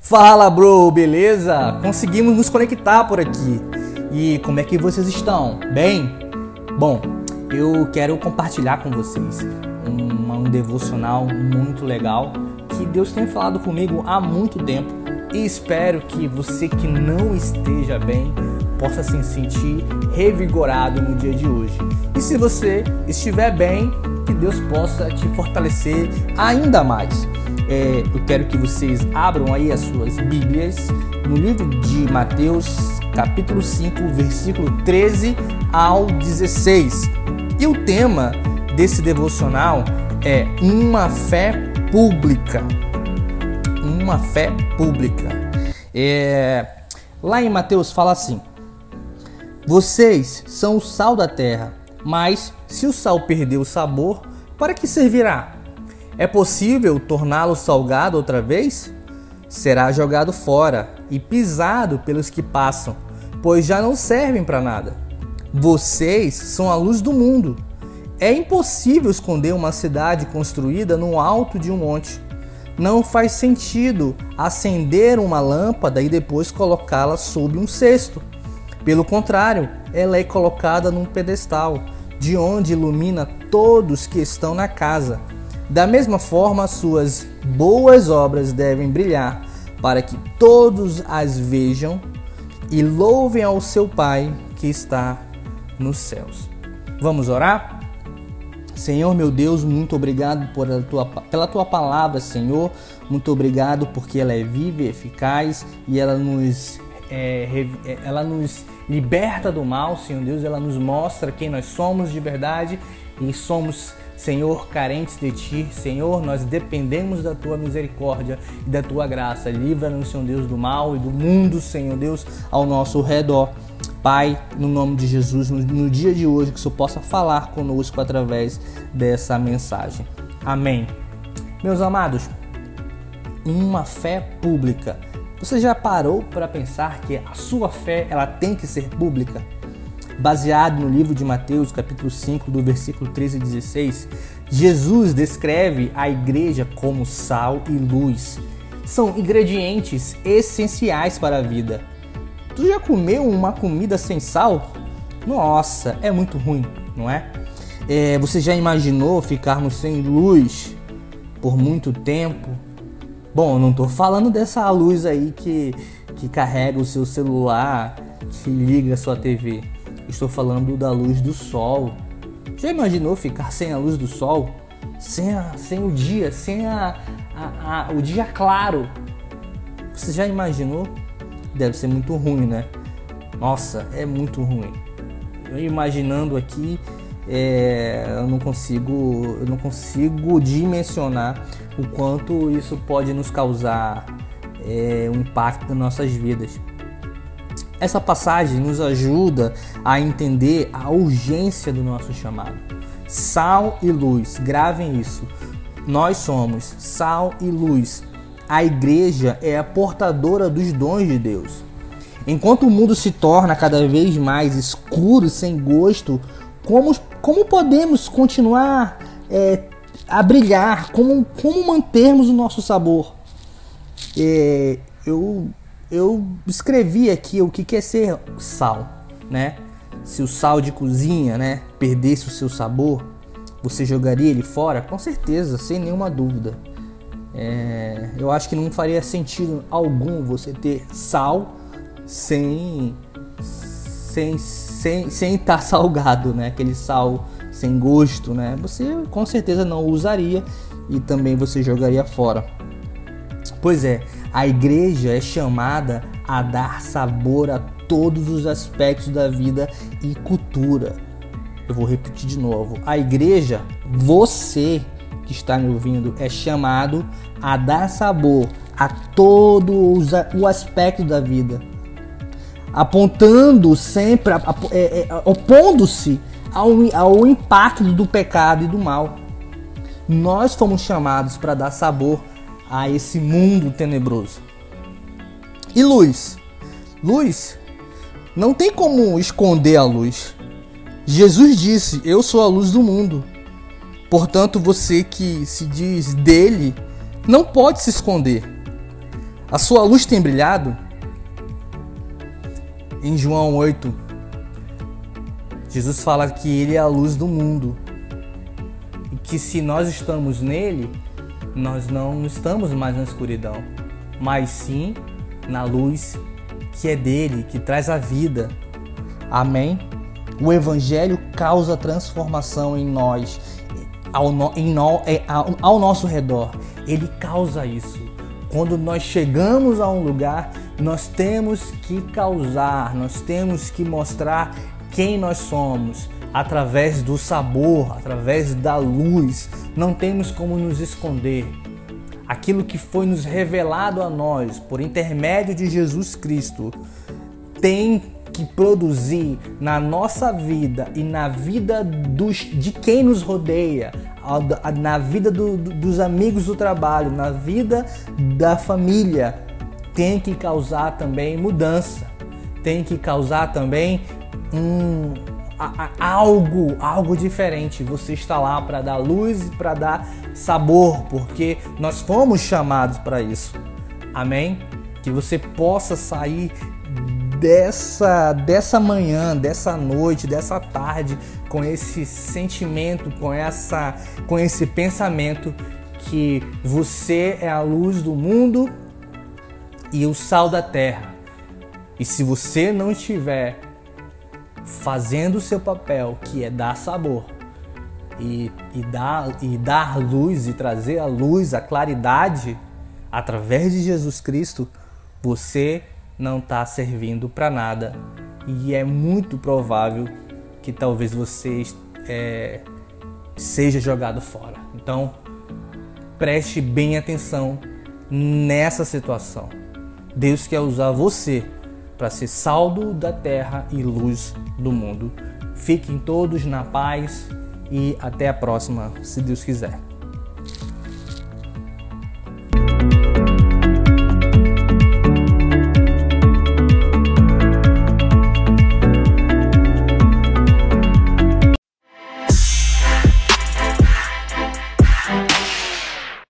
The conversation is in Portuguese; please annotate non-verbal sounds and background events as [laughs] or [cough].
Fala, bro, beleza? Conseguimos nos conectar por aqui. E como é que vocês estão? Bem? Bom, eu quero compartilhar com vocês um, um devocional muito legal que Deus tem falado comigo há muito tempo e espero que você que não esteja bem possa se sentir revigorado no dia de hoje. E se você estiver bem, que Deus possa te fortalecer ainda mais. É, eu quero que vocês abram aí as suas Bíblias no livro de Mateus, capítulo 5, versículo 13 ao 16. E o tema desse devocional é uma fé pública. Uma fé pública. É, lá em Mateus fala assim: Vocês são o sal da terra, mas se o sal perder o sabor, para que servirá? É possível torná-lo salgado outra vez? Será jogado fora e pisado pelos que passam, pois já não servem para nada. Vocês são a luz do mundo. É impossível esconder uma cidade construída no alto de um monte. Não faz sentido acender uma lâmpada e depois colocá-la sob um cesto. Pelo contrário, ela é colocada num pedestal, de onde ilumina todos que estão na casa. Da mesma forma, suas boas obras devem brilhar, para que todos as vejam e louvem ao seu Pai que está nos céus. Vamos orar? Senhor meu Deus, muito obrigado por tua, pela tua palavra, Senhor. Muito obrigado porque ela é viva e eficaz e ela nos, é, é, ela nos liberta do mal, Senhor Deus. Ela nos mostra quem nós somos de verdade e somos Senhor, carentes de Ti, Senhor, nós dependemos da Tua misericórdia e da Tua graça. Livra-nos, Senhor Deus, do mal e do mundo, Senhor Deus, ao nosso redor. Pai, no nome de Jesus, no, no dia de hoje, que o Senhor possa falar conosco através dessa mensagem. Amém. Meus amados, uma fé pública. Você já parou para pensar que a sua fé ela tem que ser pública? baseado no livro de Mateus, capítulo 5, do versículo 13 e 16, Jesus descreve a igreja como sal e luz. São ingredientes essenciais para a vida. Tu já comeu uma comida sem sal? Nossa, é muito ruim, não é? é você já imaginou ficarmos sem luz por muito tempo? Bom, não estou falando dessa luz aí que, que carrega o seu celular, que liga a sua TV. Estou falando da luz do sol. Já imaginou ficar sem a luz do sol? Sem, a, sem o dia, sem a, a, a, o dia claro? Você já imaginou? Deve ser muito ruim, né? Nossa, é muito ruim. Eu imaginando aqui, é, eu não consigo, eu não consigo dimensionar o quanto isso pode nos causar é, um impacto nas nossas vidas. Essa passagem nos ajuda a entender a urgência do nosso chamado. Sal e luz, gravem isso. Nós somos sal e luz. A igreja é a portadora dos dons de Deus. Enquanto o mundo se torna cada vez mais escuro, sem gosto, como, como podemos continuar é, a brilhar? Como, como mantermos o nosso sabor? É, eu eu escrevi aqui o que é ser sal, né? Se o sal de cozinha, né, perdesse o seu sabor, você jogaria ele fora? Com certeza, sem nenhuma dúvida. É, eu acho que não faria sentido algum você ter sal sem sem sem sem estar tá [laughs] salgado, né? Aquele sal sem gosto, né? Você com certeza não usaria e também você jogaria fora. Pois é, a igreja é chamada a dar sabor a todos os aspectos da vida e cultura. Eu vou repetir de novo. A igreja, você que está me ouvindo, é chamado a dar sabor a todo o aspecto da vida, apontando sempre, é, é, opondo-se ao, ao impacto do pecado e do mal. Nós fomos chamados para dar sabor a esse mundo tenebroso. E luz? Luz não tem como esconder a luz. Jesus disse: Eu sou a luz do mundo. Portanto, você que se diz dele não pode se esconder. A sua luz tem brilhado. Em João 8, Jesus fala que ele é a luz do mundo. E que se nós estamos nele, nós não estamos mais na escuridão, mas sim na luz que é dele, que traz a vida. Amém? O Evangelho causa transformação em nós, ao, no, em no, é, ao, ao nosso redor. Ele causa isso. Quando nós chegamos a um lugar, nós temos que causar, nós temos que mostrar quem nós somos através do sabor, através da luz. Não temos como nos esconder. Aquilo que foi nos revelado a nós por intermédio de Jesus Cristo tem que produzir na nossa vida e na vida dos, de quem nos rodeia, na vida do, dos amigos do trabalho, na vida da família, tem que causar também mudança, tem que causar também um, algo, algo diferente. Você está lá para dar luz para dar sabor, porque nós fomos chamados para isso. Amém? Que você possa sair dessa dessa manhã, dessa noite, dessa tarde com esse sentimento, com essa com esse pensamento que você é a luz do mundo e o sal da terra. E se você não estiver fazendo o seu papel, que é dar sabor e, e, dar, e dar luz e trazer a luz, a claridade através de Jesus Cristo, você não está servindo para nada e é muito provável que talvez você é, seja jogado fora. Então, preste bem atenção nessa situação. Deus quer usar você para ser saldo da terra e luz do mundo. Fiquem todos na paz e até a próxima, se Deus quiser.